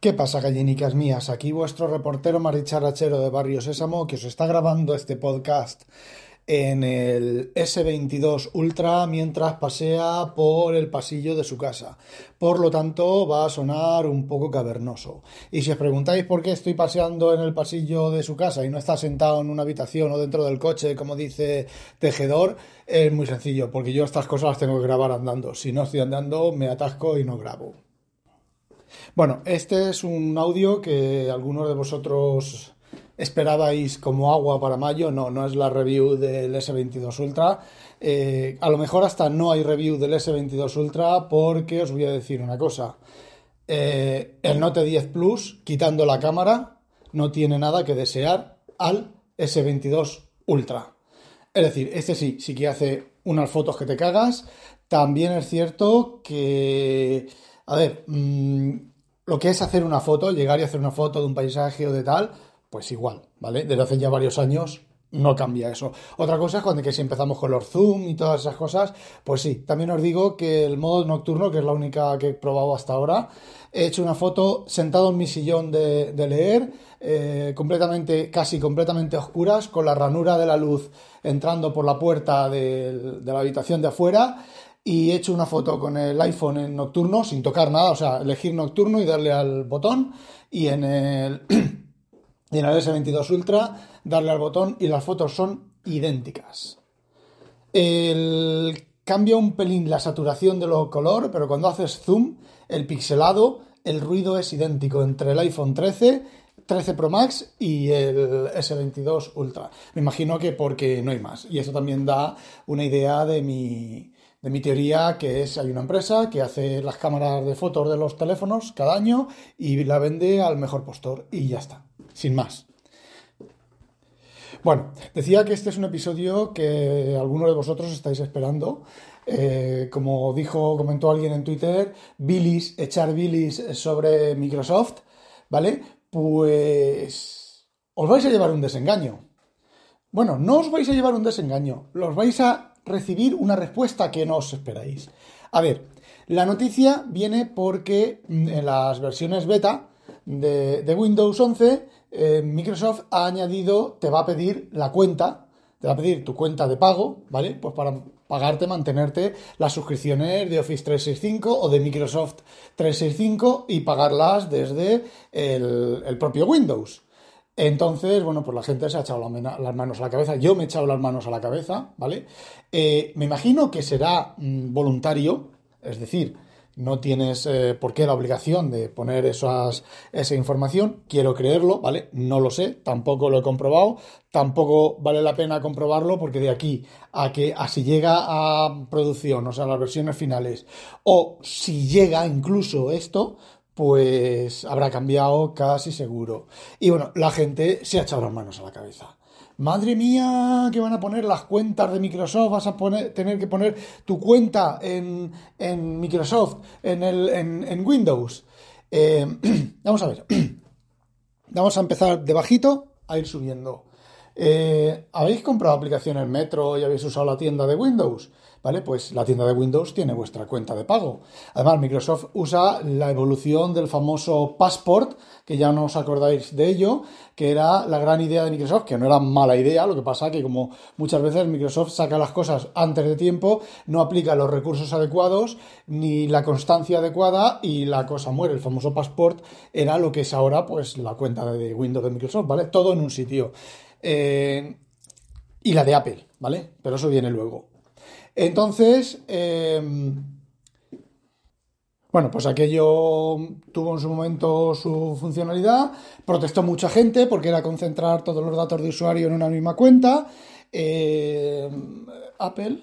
¿Qué pasa, gallinicas mías? Aquí vuestro reportero maricharachero de Barrio Sésamo que os está grabando este podcast en el S22 Ultra mientras pasea por el pasillo de su casa. Por lo tanto, va a sonar un poco cavernoso. Y si os preguntáis por qué estoy paseando en el pasillo de su casa y no está sentado en una habitación o dentro del coche, como dice Tejedor, es muy sencillo, porque yo estas cosas las tengo que grabar andando. Si no estoy andando, me atasco y no grabo. Bueno, este es un audio que algunos de vosotros esperabais como agua para mayo. No, no es la review del S22 Ultra. Eh, a lo mejor hasta no hay review del S22 Ultra porque os voy a decir una cosa. Eh, el Note 10 Plus, quitando la cámara, no tiene nada que desear al S22 Ultra. Es decir, este sí, sí que hace unas fotos que te cagas. También es cierto que, a ver, mmm, lo que es hacer una foto, llegar y hacer una foto de un paisaje o de tal, pues igual, ¿vale? Desde hace ya varios años no cambia eso. Otra cosa es cuando que si empezamos con los zoom y todas esas cosas, pues sí, también os digo que el modo nocturno, que es la única que he probado hasta ahora, he hecho una foto sentado en mi sillón de, leer, eh, completamente, casi completamente oscuras, con la ranura de la luz entrando por la puerta de, de la habitación de afuera y he hecho una foto con el iPhone en nocturno sin tocar nada, o sea, elegir nocturno y darle al botón y en el, en el S22 Ultra darle al botón y las fotos son idénticas. El, cambia un pelín la saturación de los color, pero cuando haces zoom, el pixelado, el ruido es idéntico entre el iPhone 13 13 Pro Max y el S22 Ultra. Me imagino que porque no hay más. Y eso también da una idea de mi, de mi teoría, que es, hay una empresa que hace las cámaras de fotos de los teléfonos cada año y la vende al mejor postor y ya está, sin más. Bueno, decía que este es un episodio que algunos de vosotros estáis esperando. Eh, como dijo, comentó alguien en Twitter, bilis, echar bilis sobre Microsoft, ¿vale? Pues os vais a llevar un desengaño. Bueno, no os vais a llevar un desengaño, los vais a recibir una respuesta que no os esperáis. A ver, la noticia viene porque mm, en las versiones beta de, Windows 11, eh, Microsoft ha añadido, te va a pedir la cuenta, te va a pedir tu cuenta de pago, ¿vale? Pues para pagarte, mantenerte las suscripciones de Office 365 o de Microsoft 365 y pagarlas desde el propio Windows. Entonces, bueno, pues la gente se ha echado las manos a la cabeza. Yo me he echado las manos a la cabeza, ¿vale? Eh, me imagino que será mm, voluntario, es decir, no tienes eh, por qué la obligación de poner esa información. Quiero creerlo, ¿vale? No lo sé, tampoco lo he comprobado, tampoco vale la pena comprobarlo porque de aquí a que así llega a producción, o sea, las versiones finales, o si llega incluso esto, pues habrá cambiado casi seguro. Y bueno, la gente se ha echado las manos a la cabeza. Madre mía, que van a poner las cuentas de Microsoft, vas a tener que poner tu cuenta en, Microsoft, en, el, en, Windows. Eh, vamos a ver. Vamos a empezar de bajito a ir subiendo. Eh, ¿Habéis comprado aplicaciones Metro y habéis usado la tienda de Windows? ¿Vale? Pues la tienda de Windows tiene vuestra cuenta de pago. Además, Microsoft usa la evolución del famoso Passport, que ya no os acordáis de ello, que era la gran idea de Microsoft, que no era mala idea, lo que pasa que como muchas veces Microsoft saca las cosas antes de tiempo, no aplica los recursos adecuados ni la constancia adecuada y la cosa muere. El famoso Passport era lo que es ahora pues la cuenta de Windows de Microsoft, ¿vale? Todo en un sitio. Eh, y la de Apple, ¿vale? Pero eso viene luego. Entonces, eh, bueno, pues aquello tuvo en su momento su funcionalidad, protestó mucha gente porque era concentrar todos los datos de usuario en una misma cuenta. Eh, Apple,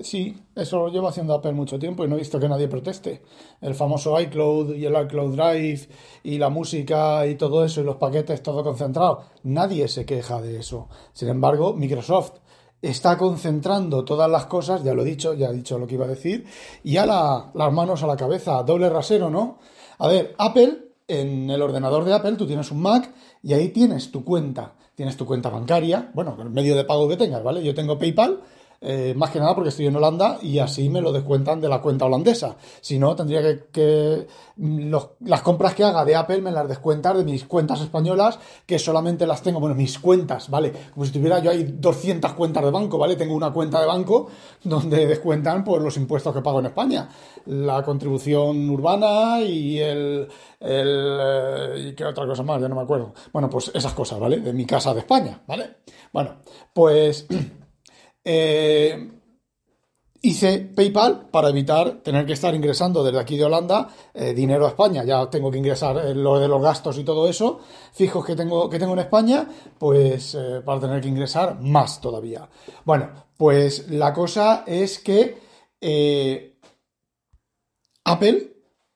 Sí, eso lo llevo haciendo Apple mucho tiempo y no he visto que nadie proteste. El famoso iCloud y el iCloud Drive y la música y todo eso y los paquetes todo concentrado. Nadie se queja de eso. Sin embargo, Microsoft está concentrando todas las cosas, ya lo he dicho, ya he dicho lo que iba a decir, y a las manos a la cabeza, doble rasero, ¿no? A ver, Apple, en el ordenador de Apple, tú tienes un Mac y ahí tienes tu cuenta. Tienes tu cuenta bancaria, bueno, el medio de pago que tengas, ¿vale? Yo tengo PayPal eh, más que nada porque estoy en Holanda y así me lo descuentan de la cuenta holandesa. Si no, tendría que, mm, las compras que haga de Apple me las descuentan de mis cuentas españolas, que solamente las tengo, bueno, mis cuentas, ¿vale? Como si tuviera yo hay 200 cuentas de banco, ¿vale? Tengo una cuenta de banco donde descuentan pues, los impuestos que pago en España. La contribución urbana y el... el eh, ¿Y qué otra cosa más? Ya no me acuerdo. Bueno, pues esas cosas, ¿vale? De mi casa de España, ¿vale? Bueno, pues... Eh, hice PayPal para evitar tener que estar ingresando desde aquí de Holanda eh, dinero a España. Ya tengo que ingresar eh, lo de los gastos y todo eso, fijos que tengo, que tengo en España, pues para tener que ingresar más todavía. Bueno, pues la cosa es que Apple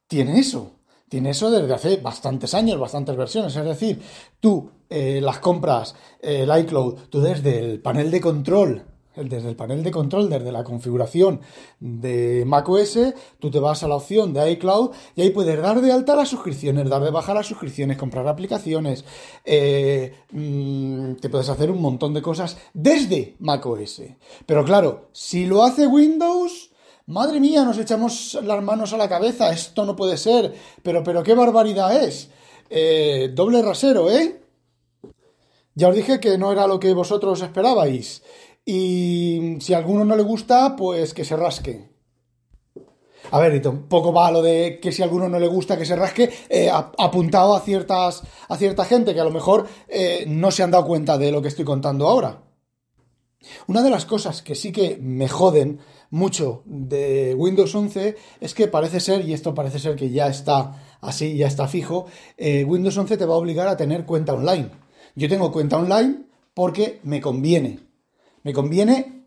tiene eso. Tiene eso desde hace bastantes años, bastantes versiones. Es decir, tú las compras, el iCloud, tú desde el panel de control desde el panel de control, desde la configuración de macOS, tú te vas a la opción de iCloud y ahí puedes dar de alta las suscripciones, dar de baja las suscripciones, comprar aplicaciones, eh, mm, te puedes hacer un montón de cosas desde macOS. Pero claro, si lo hace Windows, madre mía, nos echamos las manos a la cabeza, esto no puede ser, pero, pero qué barbaridad es. Eh, doble rasero, ¿eh? Ya os dije que no era lo que vosotros esperabais. Y si a alguno no le gusta, pues que se rasque. A ver, y tampoco va lo de que si a alguno no le gusta que se rasque, eh, apuntado a ciertas a cierta gente que a lo mejor eh, no se han dado cuenta de lo que estoy contando ahora. Una de las cosas que sí que me joden mucho de Windows 11 es que parece ser, y esto parece ser que ya está así, ya está fijo, eh, Windows 11 te va a obligar a tener cuenta online. Yo tengo cuenta online porque me conviene. Me conviene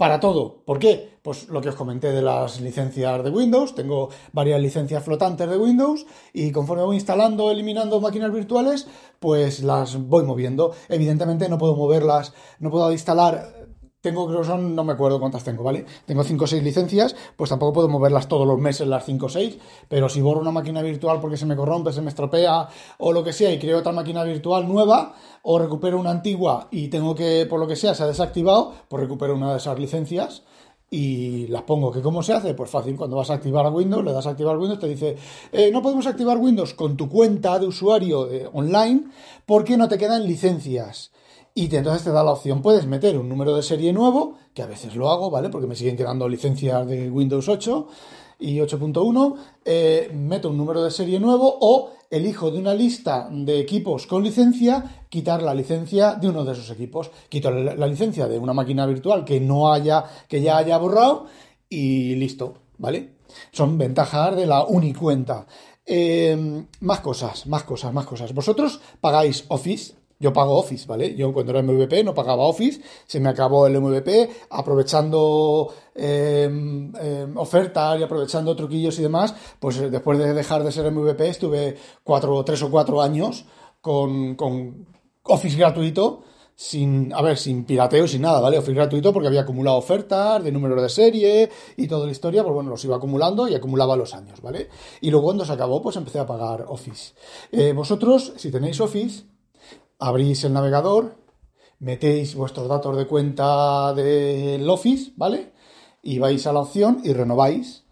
para todo. ¿Por qué? Pues lo que os comenté de las licencias de Windows. Tengo varias licencias flotantes de Windows y conforme voy instalando, eliminando máquinas virtuales, pues las voy moviendo. Evidentemente no puedo moverlas, no puedo instalar tengo, creo son, no me acuerdo cuántas tengo, ¿vale? Tengo 5 o 6 licencias, pues tampoco puedo moverlas todos los meses las 5 o 6, pero si borro una máquina virtual porque se me corrompe, se me estropea o lo que sea y creo otra máquina virtual nueva o recupero una antigua y tengo que, por lo que sea, se ha desactivado, pues recupero una de esas licencias y las pongo. ¿Que cómo se hace? Pues fácil, cuando vas a activar Windows, le das a activar Windows, te dice, eh, no podemos activar Windows con tu cuenta de usuario eh, online porque no te quedan licencias y entonces te da la opción, puedes meter un número de serie nuevo, que a veces lo hago, ¿vale? Porque me siguen quedando licencias de Windows 8 y 8.1, eh, meto un número de serie nuevo o elijo de una lista de equipos con licencia, quitar la licencia de uno de esos equipos. Quito la, licencia de una máquina virtual que no haya, que ya haya borrado y listo, ¿vale? Son ventajas de la unicuenta. Eh, más cosas, más cosas, más cosas. Vosotros pagáis Office, yo pago Office, ¿vale? Yo cuando era MVP no pagaba Office, se me acabó el MVP, aprovechando em, em, ofertas y aprovechando truquillos y demás, pues eh, después de dejar de ser MVP estuve cuatro, tres o cuatro años con, con Office gratuito, sin, a ver, sin pirateo, sin nada, ¿vale? Office gratuito porque había acumulado ofertas de números de serie y toda la historia, pues bueno, los iba acumulando y acumulaba los años, ¿vale? Y luego cuando se acabó, pues empecé a pagar Office. Eh, vosotros, si tenéis Office, abrís el navegador, metéis vuestros datos de cuenta del Office, ¿vale? Y vais a la opción y renováis.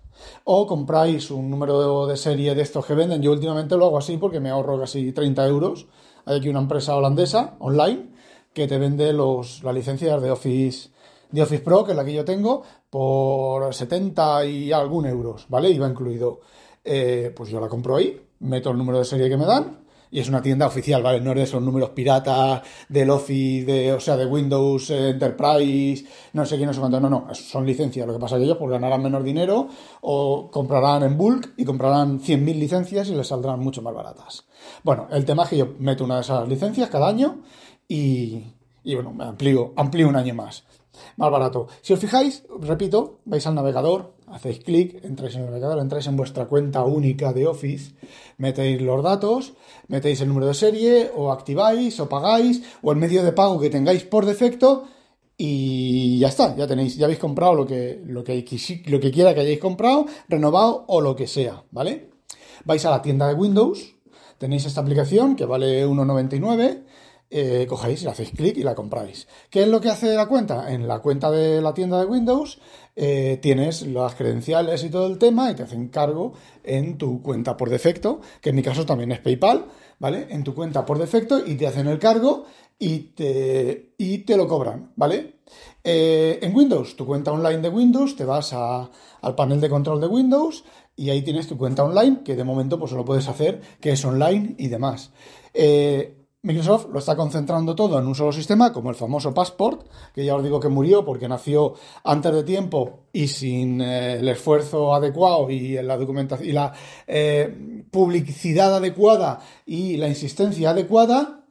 O compráis un número de serie de estos que venden. Yo últimamente lo hago así porque me ahorro casi 30 euros. Hay aquí una empresa holandesa, online, que te vende los, las licencias de Office, de Office Pro, que es la que yo tengo, por 70 y algún euros, ¿vale? Iba incluido. Eh, pues yo la compro ahí, meto el número de serie que me dan y es una tienda oficial, ¿vale? No es de esos números piratas del Office, de, o sea, de Windows Enterprise, no sé qué, no sé cuánto, no, no, son licencias. Lo que pasa es que ellos pues ganarán menos dinero o comprarán en bulk y comprarán 100.000 licencias y les saldrán mucho más baratas. Bueno, el tema es que yo meto una de esas licencias cada año y, y bueno, me amplío, amplío un año más. Más barato. Si os fijáis, repito, vais al navegador, hacéis clic, entráis en el navegador, entráis en vuestra cuenta única de Office, metéis los datos, metéis el número de serie, o activáis, o pagáis, o el medio de pago que tengáis por defecto, y ya está, ya tenéis, ya habéis comprado lo que, lo que, quiera que hayáis comprado, renovado o lo que sea, ¿vale? Vais a la tienda de Windows, tenéis esta aplicación que vale 1,99 eh, cogéis le hacéis clic y la compráis. ¿Qué es lo que hace la cuenta? En la cuenta de la tienda de Windows eh, tienes las credenciales y todo el tema y te hacen cargo en tu cuenta por defecto, que en mi caso también es PayPal, ¿vale? En tu cuenta por defecto y te hacen el cargo y te, y te lo cobran, ¿vale? Eh, en Windows, tu cuenta online de Windows, te vas al panel de control de Windows y ahí tienes tu cuenta online, que de momento pues lo puedes hacer, que es online y demás. Eh, Microsoft lo está concentrando todo en un solo sistema, como el famoso Passport, que ya os digo que murió porque nació antes de tiempo y sin eh, el esfuerzo adecuado y la documentación y la eh, publicidad adecuada y la insistencia adecuada.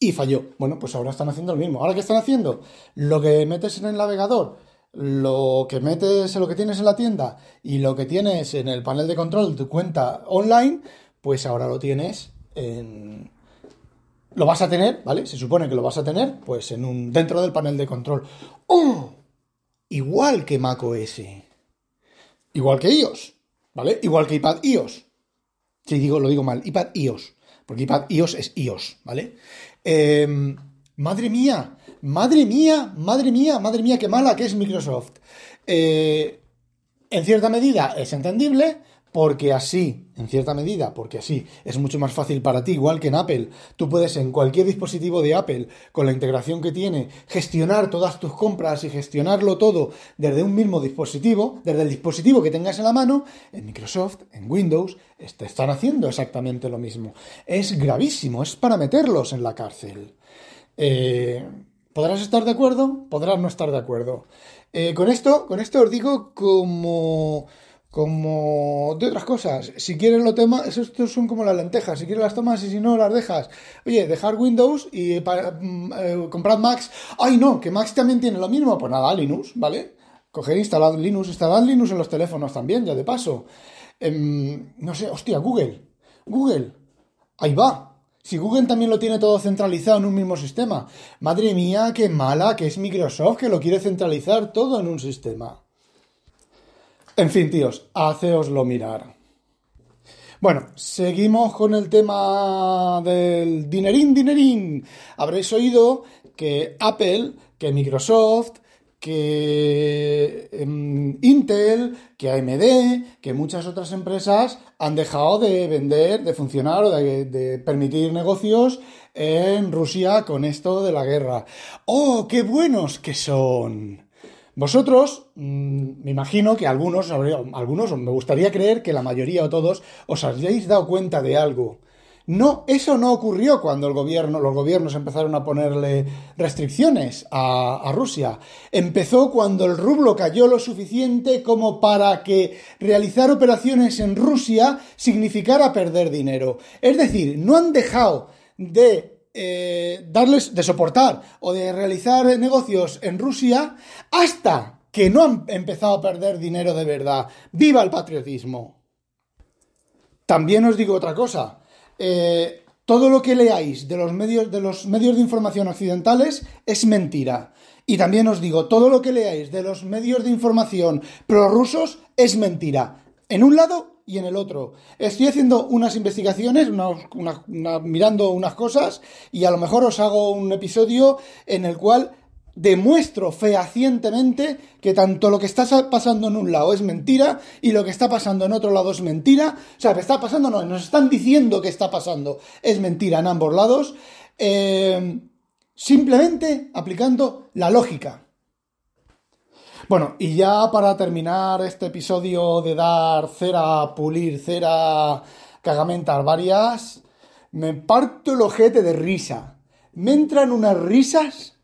Y falló. Bueno, pues ahora están haciendo lo mismo. ¿Ahora qué están haciendo? Lo que metes en el navegador, lo que metes en lo que tienes en la tienda y lo que tienes en el panel de control de tu cuenta online, pues ahora lo tienes en, lo vas a tener, ¿vale? Se supone que lo vas a tener, pues en un dentro del panel de control. ¡Oh! Igual que macOS. Igual que iOS, ¿vale? Igual que iPad iOS. Si digo, lo digo mal, iPad iOS. Porque iPad iOS es iOS, ¿vale? Em, madre mía, madre mía, madre mía, madre mía, qué mala que es Microsoft. Eh, en cierta medida es entendible, porque así, en cierta medida, porque así es mucho más fácil para ti, igual que en Apple. Tú puedes en cualquier dispositivo de Apple, con la integración que tiene, gestionar todas tus compras y gestionarlo todo desde un mismo dispositivo, desde el dispositivo que tengas en la mano. En Microsoft, en Windows, te están haciendo exactamente lo mismo. Es gravísimo, es para meterlos en la cárcel. Eh, ¿Podrás estar de acuerdo? Podrás no estar de acuerdo. Eh, con esto, con esto os digo como como de otras cosas. Si quieres lo temas, estos son como las lentejas. Si quieres las tomas y si no las dejas. Oye, dejar Windows y para, mm, eh, comprar Max. Ay, no, que Max también tiene lo mismo. Pues nada, Linux, ¿vale? Coger, instalar Linux, instalar Linux en los teléfonos también, ya de paso. Em, no sé, hostia, Google. Google. Ahí va. Si Google también lo tiene todo centralizado en un mismo sistema. Madre mía, qué mala que es Microsoft que lo quiere centralizar todo en un sistema. En fin, tíos, haceoslo mirar. Bueno, seguimos con el tema del dinerín, dinerín. Habréis oído que Apple, que Microsoft, que em, Intel, que AMD, que muchas otras empresas han dejado de vender, de funcionar o de, de, permitir negocios en Rusia con esto de la guerra. ¡Oh, qué buenos que son! Vosotros, mm, me imagino que algunos, algunos, me gustaría creer que la mayoría o todos os hayáis dado cuenta de algo. No, eso no ocurrió cuando el gobierno, los gobiernos empezaron a ponerle restricciones a, Rusia. Empezó cuando el rublo cayó lo suficiente como para que realizar operaciones en Rusia significara perder dinero. Es decir, no han dejado de eh, darles, de soportar o de realizar negocios en Rusia hasta que no han empezado a perder dinero de verdad. ¡Viva el patriotismo! También os digo otra cosa. Eh, todo lo que leáis de los medios de los medios de información occidentales es mentira. Y también os digo, todo lo que leáis de los medios de información prorrusos es mentira. En un lado y en el otro. Estoy haciendo unas investigaciones, mirando unas cosas y a lo mejor os hago un episodio en el cual demuestro fehacientemente que tanto lo que está pasando en un lado es mentira y lo que está pasando en otro lado es mentira. O sea, que está pasando, no, nos están diciendo que está pasando es mentira en ambos lados. Eh, simplemente aplicando la lógica. Bueno, y ya para terminar este episodio de dar cera, pulir cera, cagamentas varias, me parto el ojete de risa. Me entran unas risas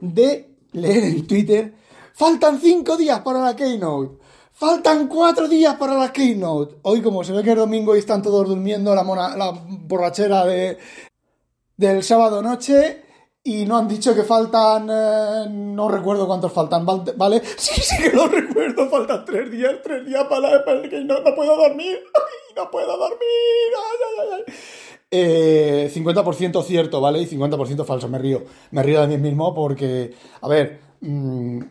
de leer en Twitter. Faltan cinco días para la Keynote. Faltan cuatro días para la Keynote. Hoy, como se ve que es domingo y están todos durmiendo la, la borrachera de, del sábado noche, y no han dicho que faltan, eh, no recuerdo cuántos faltan, ¿vale? Sí, sí que lo recuerdo, faltan tres días, tres días para, que no, puedo dormir, no puedo dormir, ay, ay, ay. Eh, 50% cierto, ¿vale? Y 50% falso, me río, me río de mí mismo porque, a ver, mmm,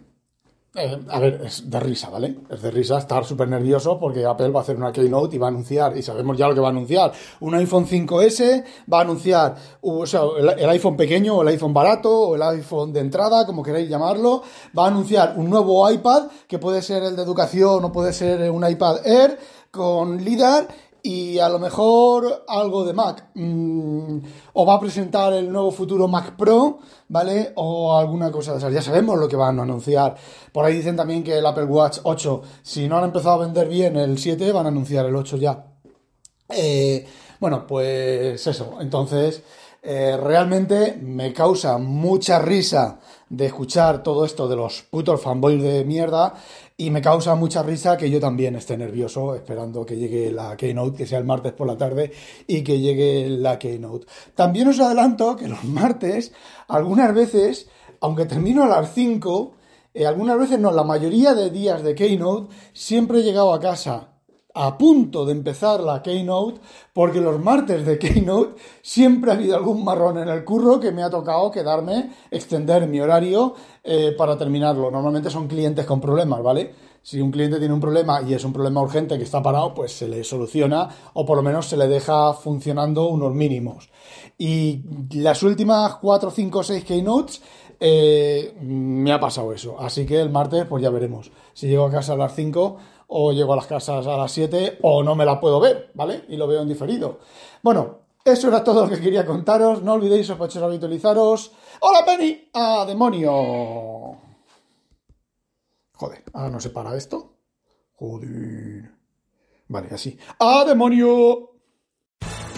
eh, a ver, es de risa, ¿vale? Es de risa estar súper nervioso porque Apple va a hacer una keynote y va a anunciar, y sabemos ya lo que va a anunciar, un iPhone 5S, va a anunciar o sea, el, iPhone pequeño o el iPhone barato o el iPhone de entrada, como queráis llamarlo, va a anunciar un nuevo iPad que puede ser el de educación o puede ser un iPad Air con LIDAR y a lo mejor algo de Mac. Mm, o va a presentar el nuevo futuro Mac Pro, ¿vale? O alguna cosa de esas. Ya sabemos lo que van a anunciar. Por ahí dicen también que el Apple Watch 8, si no han empezado a vender bien el 7, van a anunciar el 8 ya. Eh, bueno, pues eso. Entonces, eh, realmente me causa mucha risa de escuchar todo esto de los putos fanboys de mierda y me causa mucha risa que yo también esté nervioso esperando que llegue la Keynote, que sea el martes por la tarde y que llegue la Keynote. También os adelanto que los martes, algunas veces, aunque termino a las 5, eh, algunas veces no, la mayoría de días de Keynote, siempre he llegado a casa a punto de empezar la Keynote, porque los martes de Keynote siempre ha habido algún marrón en el curro que me ha tocado quedarme, extender mi horario eh, para terminarlo. Normalmente son clientes con problemas, ¿vale? Si un cliente tiene un problema y es un problema urgente que está parado, pues se le soluciona o por lo menos se le deja funcionando unos mínimos. Y las últimas 4, 5, 6 Keynotes eh, me ha pasado eso. Así que el martes, pues ya veremos. Si llego a casa a las 5 o llego a las casas a las 7 o no me la puedo ver, ¿vale? Y lo veo en diferido. Bueno, eso era todo lo que quería contaros. No olvidéis, sospechosos, habitualizaros. ¡Hola, Penny! ¡Ah, demonio! Joder, ahora no se para esto. Joder. Vale, así. ¡Ah, demonio!